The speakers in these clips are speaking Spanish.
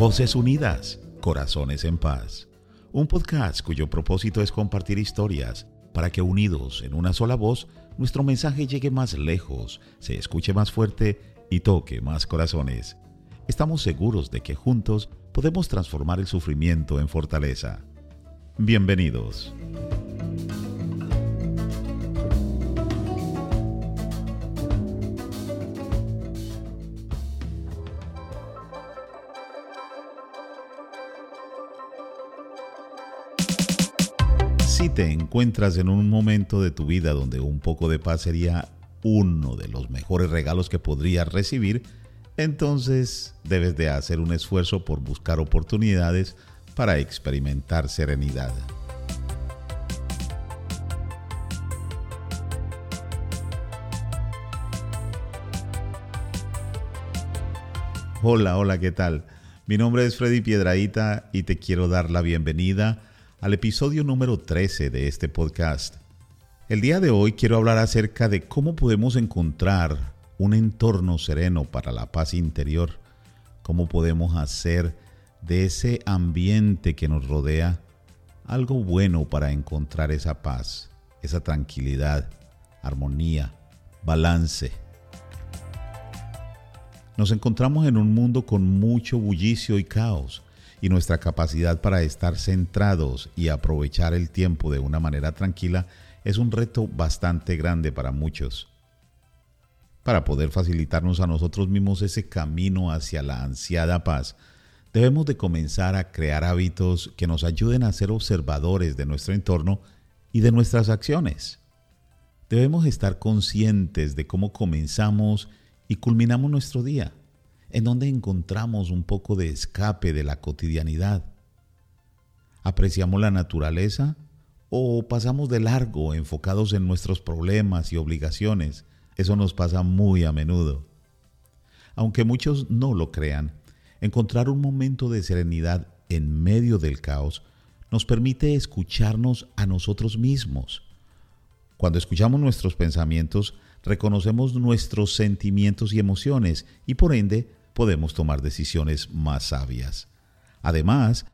Voces Unidas, Corazones en Paz. Un podcast cuyo propósito es compartir historias para que unidos en una sola voz, nuestro mensaje llegue más lejos, se escuche más fuerte y toque más corazones. Estamos seguros de que juntos podemos transformar el sufrimiento en fortaleza. Bienvenidos. Si te encuentras en un momento de tu vida donde un poco de paz sería uno de los mejores regalos que podrías recibir, entonces debes de hacer un esfuerzo por buscar oportunidades para experimentar serenidad. Hola, hola, ¿qué tal? Mi nombre es Freddy Piedraíta y te quiero dar la bienvenida al episodio número 13 de este podcast. El día de hoy quiero hablar acerca de cómo podemos encontrar un entorno sereno para la paz interior, cómo podemos hacer de ese ambiente que nos rodea algo bueno para encontrar esa paz, esa tranquilidad, armonía, balance. Nos encontramos en un mundo con mucho bullicio y caos y nuestra capacidad para estar centrados y aprovechar el tiempo de una manera tranquila es un reto bastante grande para muchos. Para poder facilitarnos a nosotros mismos ese camino hacia la ansiada paz, debemos de comenzar a crear hábitos que nos ayuden a ser observadores de nuestro entorno y de nuestras acciones. Debemos estar conscientes de cómo comenzamos y culminamos nuestro día en donde encontramos un poco de escape de la cotidianidad. ¿Apreciamos la naturaleza o pasamos de largo enfocados en nuestros problemas y obligaciones? Eso nos pasa muy a menudo. Aunque muchos no lo crean, encontrar un momento de serenidad en medio del caos nos permite escucharnos a nosotros mismos. Cuando escuchamos nuestros pensamientos, reconocemos nuestros sentimientos y emociones y por ende podemos tomar decisiones más sabias. Además,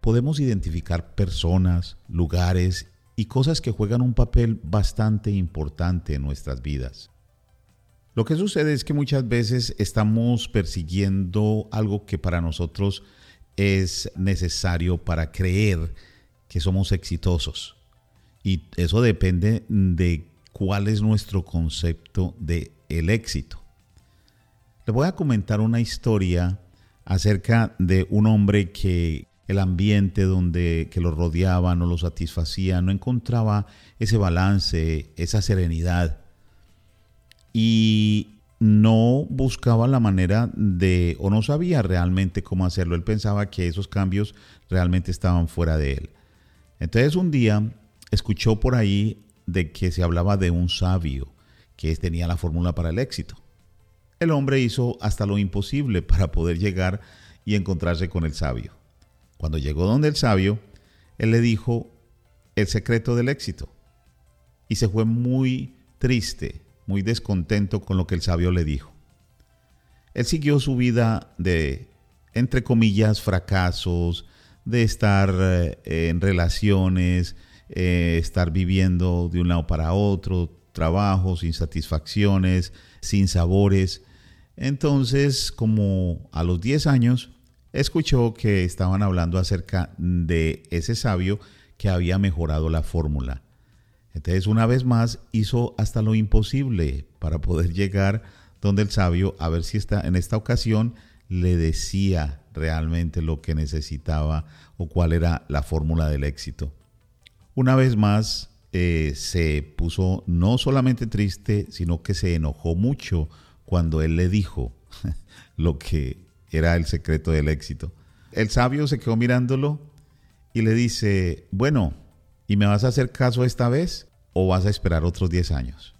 podemos identificar personas, lugares y cosas que juegan un papel bastante importante en nuestras vidas. Lo que sucede es que muchas veces estamos persiguiendo algo que para nosotros es necesario para creer que somos exitosos. Y eso depende de cuál es nuestro concepto de el éxito. Le voy a comentar una historia acerca de un hombre que el ambiente donde que lo rodeaba no lo satisfacía, no encontraba ese balance, esa serenidad y no buscaba la manera de o no sabía realmente cómo hacerlo. Él pensaba que esos cambios realmente estaban fuera de él. Entonces un día escuchó por ahí de que se hablaba de un sabio que tenía la fórmula para el éxito. El hombre hizo hasta lo imposible para poder llegar y encontrarse con el sabio. Cuando llegó donde el sabio, él le dijo el secreto del éxito. Y se fue muy triste, muy descontento con lo que el sabio le dijo. Él siguió su vida de, entre comillas, fracasos, de estar eh, en relaciones, eh, estar viviendo de un lado para otro, trabajos, insatisfacciones, sin sabores. Entonces, como a los 10 años, escuchó que estaban hablando acerca de ese sabio que había mejorado la fórmula. Entonces, una vez más, hizo hasta lo imposible para poder llegar donde el sabio, a ver si está, en esta ocasión le decía realmente lo que necesitaba o cuál era la fórmula del éxito. Una vez más, eh, se puso no solamente triste, sino que se enojó mucho cuando él le dijo lo que era el secreto del éxito. El sabio se quedó mirándolo y le dice, bueno, ¿y me vas a hacer caso esta vez o vas a esperar otros 10 años?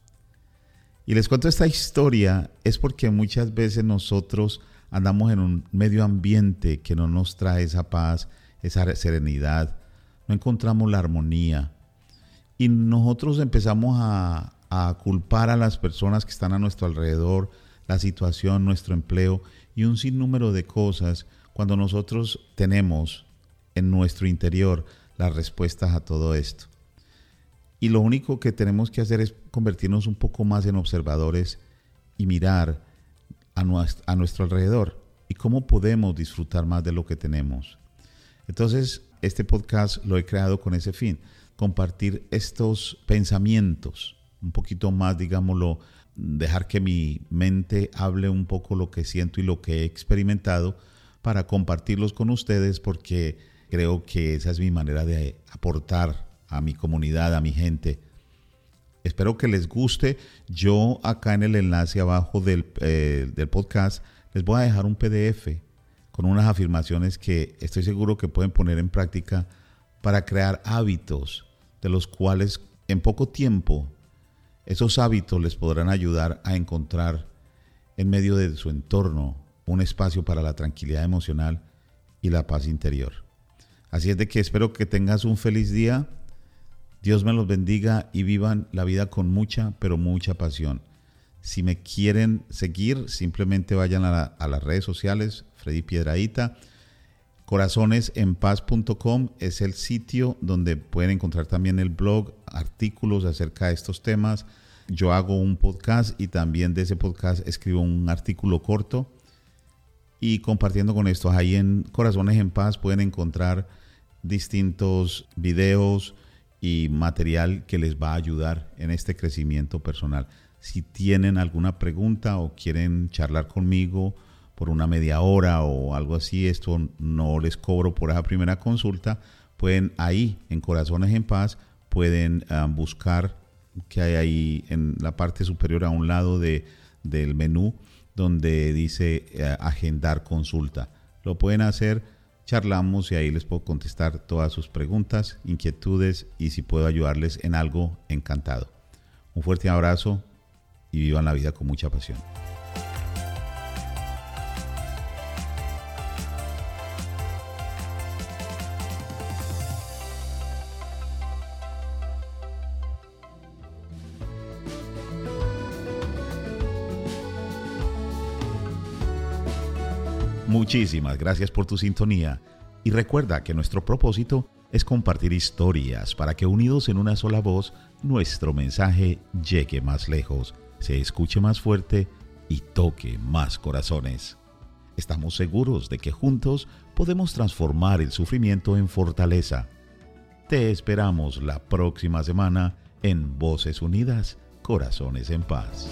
Y les cuento esta historia es porque muchas veces nosotros andamos en un medio ambiente que no nos trae esa paz, esa serenidad, no encontramos la armonía y nosotros empezamos a, culpar a las personas que están a nuestro alrededor, la situación, nuestro empleo y un sinnúmero de cosas cuando nosotros tenemos en nuestro interior las respuestas a todo esto. Y lo único que tenemos que hacer es convertirnos un poco más en observadores y mirar a nuestro, alrededor y cómo podemos disfrutar más de lo que tenemos. Entonces, este podcast lo he creado con ese fin, compartir estos pensamientos, un poquito más, digámoslo, dejar que mi mente hable un poco lo que siento y lo que he experimentado para compartirlos con ustedes porque creo que esa es mi manera de aportar a mi comunidad, a mi gente. Espero que les guste. Yo acá en el enlace abajo del, eh, del podcast les voy a dejar un PDF con unas afirmaciones que estoy seguro que pueden poner en práctica para crear hábitos de los cuales en poco tiempo esos hábitos les podrán ayudar a encontrar en medio de su entorno un espacio para la tranquilidad emocional y la paz interior. Así es de que espero que tengas un feliz día. Dios me los bendiga y vivan la vida con mucha, pero mucha pasión. Si me quieren seguir, simplemente vayan a, las redes sociales, Freddy Piedraíta. Corazonesenpaz.com es el sitio donde pueden encontrar también el blog, artículos acerca de estos temas. Yo hago un podcast y también de ese podcast escribo un artículo corto. Y compartiendo con esto, ahí en Corazones en Paz pueden encontrar distintos videos y material que les va a ayudar en este crecimiento personal. Si tienen alguna pregunta o quieren charlar conmigo, por una media hora o algo así, esto no les cobro por esa primera consulta, pueden ahí en Corazones en Paz, pueden ah, buscar que hay ahí en la parte superior a un lado de, del menú donde dice eh, agendar consulta. Lo pueden hacer, charlamos y ahí les puedo contestar todas sus preguntas, inquietudes y si puedo ayudarles en algo, encantado. Un fuerte abrazo y vivan la vida con mucha pasión. Muchísimas gracias por tu sintonía y recuerda que nuestro propósito es compartir historias para que unidos en una sola voz nuestro mensaje llegue más lejos, se escuche más fuerte y toque más corazones. Estamos seguros de que juntos podemos transformar el sufrimiento en fortaleza. Te esperamos la próxima semana en Voces Unidas, Corazones en Paz.